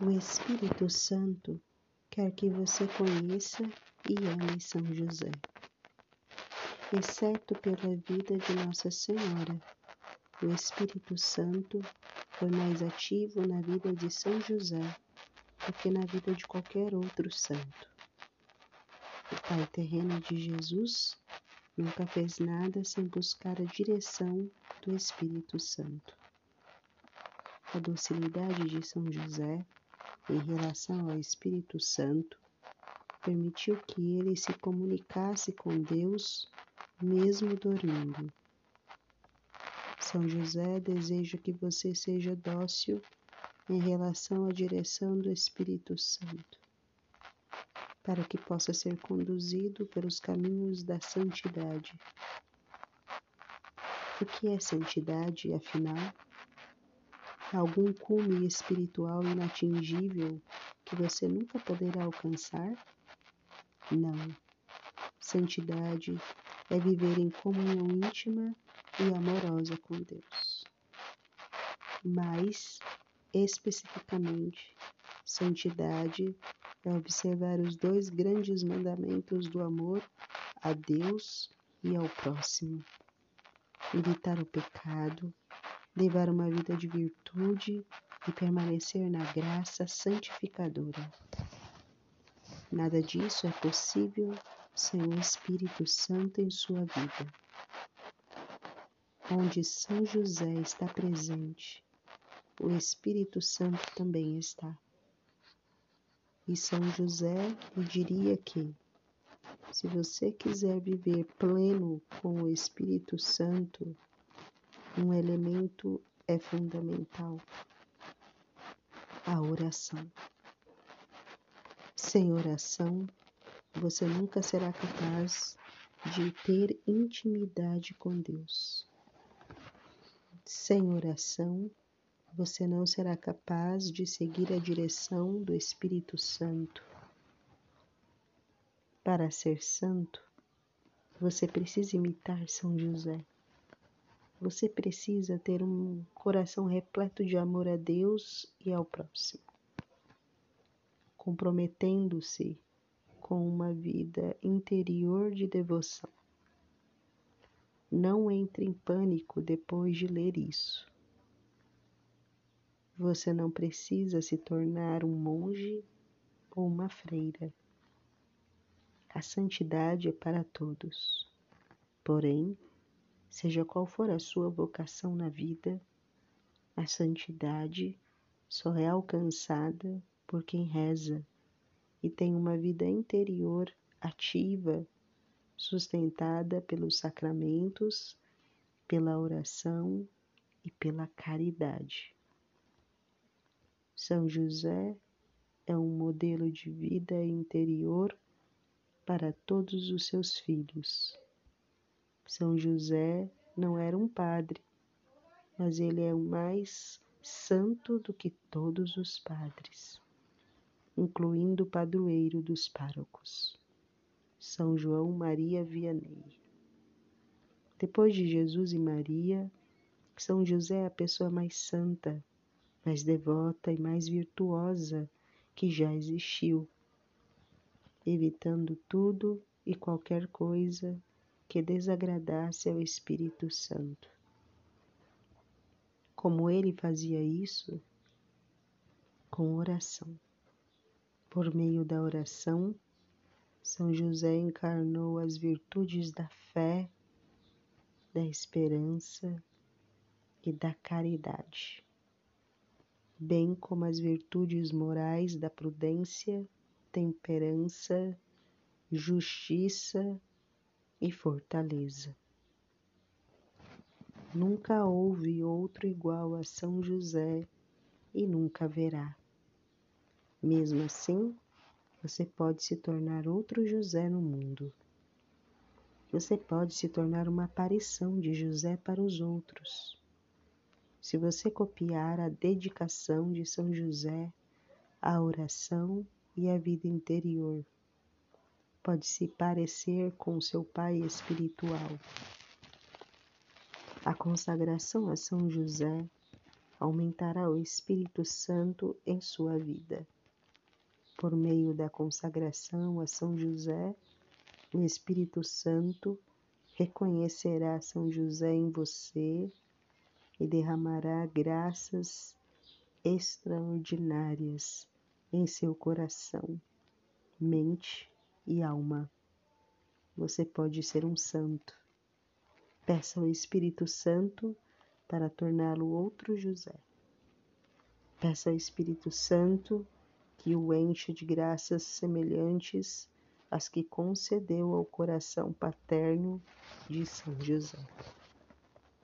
O Espírito Santo quer que você conheça e ame São José. Exceto pela vida de Nossa Senhora, o Espírito Santo foi mais ativo na vida de São José do que na vida de qualquer outro santo. O Pai terreno de Jesus nunca fez nada sem buscar a direção do Espírito Santo. A docilidade de São José em relação ao Espírito Santo permitiu que ele se comunicasse com Deus mesmo dormindo. São José deseja que você seja dócil em relação à direção do Espírito Santo, para que possa ser conduzido pelos caminhos da santidade. O que é santidade, afinal? Algum cume espiritual inatingível que você nunca poderá alcançar? Não. Santidade é viver em comunhão íntima e amorosa com Deus. Mais especificamente, santidade é observar os dois grandes mandamentos do amor a Deus e ao próximo. Evitar o pecado, levar uma vida de virtude e permanecer na graça santificadora. Nada disso é possível sem o Espírito Santo em sua vida. Onde São José está presente, o Espírito Santo também está. E São José lhe diria que, se você quiser viver pleno com o Espírito Santo, um elemento é fundamental: a oração. Sem oração, você nunca será capaz de ter intimidade com Deus. Sem oração, você não será capaz de seguir a direção do Espírito Santo. Para ser santo, você precisa imitar São José. Você precisa ter um coração repleto de amor a Deus e ao próximo, comprometendo-se com uma vida interior de devoção. Não entre em pânico depois de ler isso. Você não precisa se tornar um monge ou uma freira. A santidade é para todos. Porém, seja qual for a sua vocação na vida, a santidade só é alcançada por quem reza e tem uma vida interior ativa, sustentada pelos sacramentos, pela oração e pela caridade. São José é um modelo de vida interior para todos os seus filhos. São José não era um padre, mas ele é o mais santo do que todos os padres incluindo o padroeiro dos párocos, São João Maria Vianney. Depois de Jesus e Maria, São José é a pessoa mais santa, mais devota e mais virtuosa que já existiu, evitando tudo e qualquer coisa que desagradasse ao Espírito Santo. Como ele fazia isso? Com oração. Por meio da oração, São José encarnou as virtudes da fé, da esperança e da caridade, bem como as virtudes morais da prudência, temperança, justiça e fortaleza. Nunca houve outro igual a São José e nunca haverá. Mesmo assim, você pode se tornar outro José no mundo. Você pode se tornar uma aparição de José para os outros. Se você copiar a dedicação de São José, a oração e a vida interior, pode se parecer com seu pai espiritual. A consagração a São José aumentará o Espírito Santo em sua vida. Por meio da consagração a São José, o Espírito Santo reconhecerá São José em você e derramará graças extraordinárias em seu coração, mente e alma. Você pode ser um santo. Peça ao Espírito Santo para torná-lo outro José. Peça ao Espírito Santo que o encha de graças semelhantes às que concedeu ao coração paterno de São José.